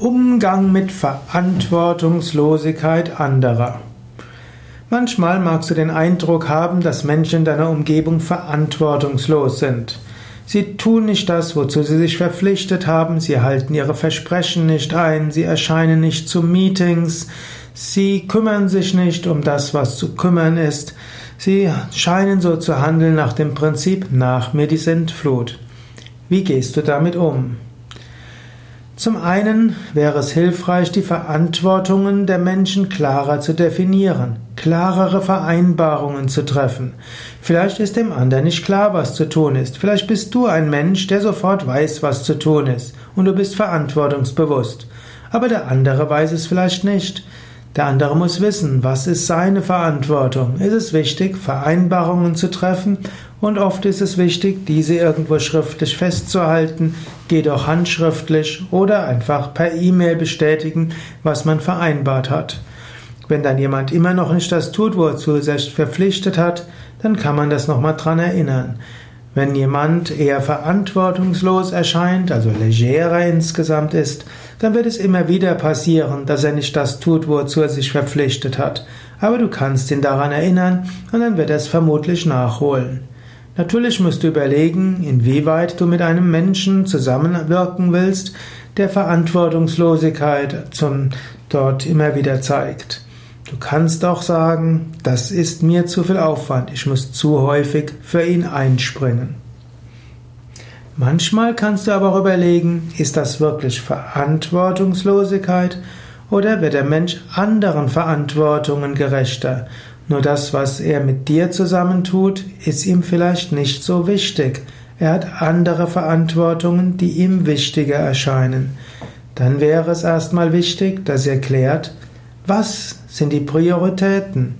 Umgang mit Verantwortungslosigkeit anderer. Manchmal magst du den Eindruck haben, dass Menschen in deiner Umgebung verantwortungslos sind. Sie tun nicht das, wozu sie sich verpflichtet haben, sie halten ihre Versprechen nicht ein, sie erscheinen nicht zu Meetings, sie kümmern sich nicht um das, was zu kümmern ist, sie scheinen so zu handeln nach dem Prinzip nach mir die Sintflut. Wie gehst du damit um? Zum einen wäre es hilfreich, die Verantwortungen der Menschen klarer zu definieren, klarere Vereinbarungen zu treffen. Vielleicht ist dem anderen nicht klar, was zu tun ist. Vielleicht bist du ein Mensch, der sofort weiß, was zu tun ist, und du bist verantwortungsbewusst. Aber der andere weiß es vielleicht nicht. Der andere muss wissen, was ist seine Verantwortung. Ist es wichtig, Vereinbarungen zu treffen und oft ist es wichtig, diese irgendwo schriftlich festzuhalten, auch handschriftlich oder einfach per E-Mail bestätigen, was man vereinbart hat. Wenn dann jemand immer noch nicht das tut, wozu er sich verpflichtet hat, dann kann man das nochmal dran erinnern. Wenn jemand eher verantwortungslos erscheint, also legerer insgesamt ist, dann wird es immer wieder passieren, dass er nicht das tut, wozu er sich verpflichtet hat. Aber du kannst ihn daran erinnern und dann wird er es vermutlich nachholen. Natürlich musst du überlegen, inwieweit du mit einem Menschen zusammenwirken willst, der Verantwortungslosigkeit zum dort immer wieder zeigt. Du kannst auch sagen, das ist mir zu viel Aufwand, ich muss zu häufig für ihn einspringen. Manchmal kannst du aber auch überlegen, ist das wirklich Verantwortungslosigkeit oder wird der Mensch anderen Verantwortungen gerechter? Nur das, was er mit dir zusammentut, ist ihm vielleicht nicht so wichtig. Er hat andere Verantwortungen, die ihm wichtiger erscheinen. Dann wäre es erstmal wichtig, dass er klärt, was sind die Prioritäten?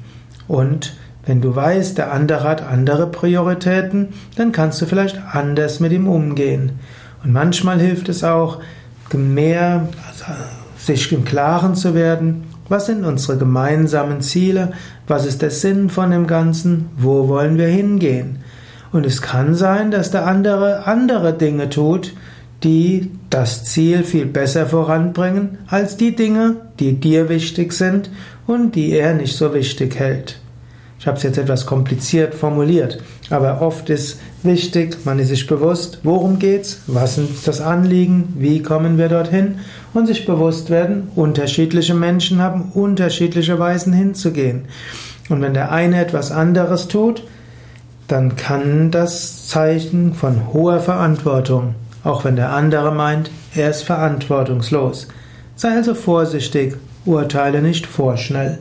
Und wenn du weißt, der andere hat andere Prioritäten, dann kannst du vielleicht anders mit ihm umgehen. Und manchmal hilft es auch, mehr also sich im Klaren zu werden, was sind unsere gemeinsamen Ziele, was ist der Sinn von dem Ganzen, wo wollen wir hingehen. Und es kann sein, dass der andere andere Dinge tut, die das Ziel viel besser voranbringen als die Dinge, die dir wichtig sind und die er nicht so wichtig hält. Ich habe es jetzt etwas kompliziert formuliert, aber oft ist wichtig, man ist sich bewusst, worum geht's, was ist das Anliegen, wie kommen wir dorthin und sich bewusst werden, unterschiedliche Menschen haben unterschiedliche Weisen hinzugehen. Und wenn der eine etwas anderes tut, dann kann das Zeichen von hoher Verantwortung auch wenn der andere meint, er ist verantwortungslos. Sei also vorsichtig, urteile nicht vorschnell.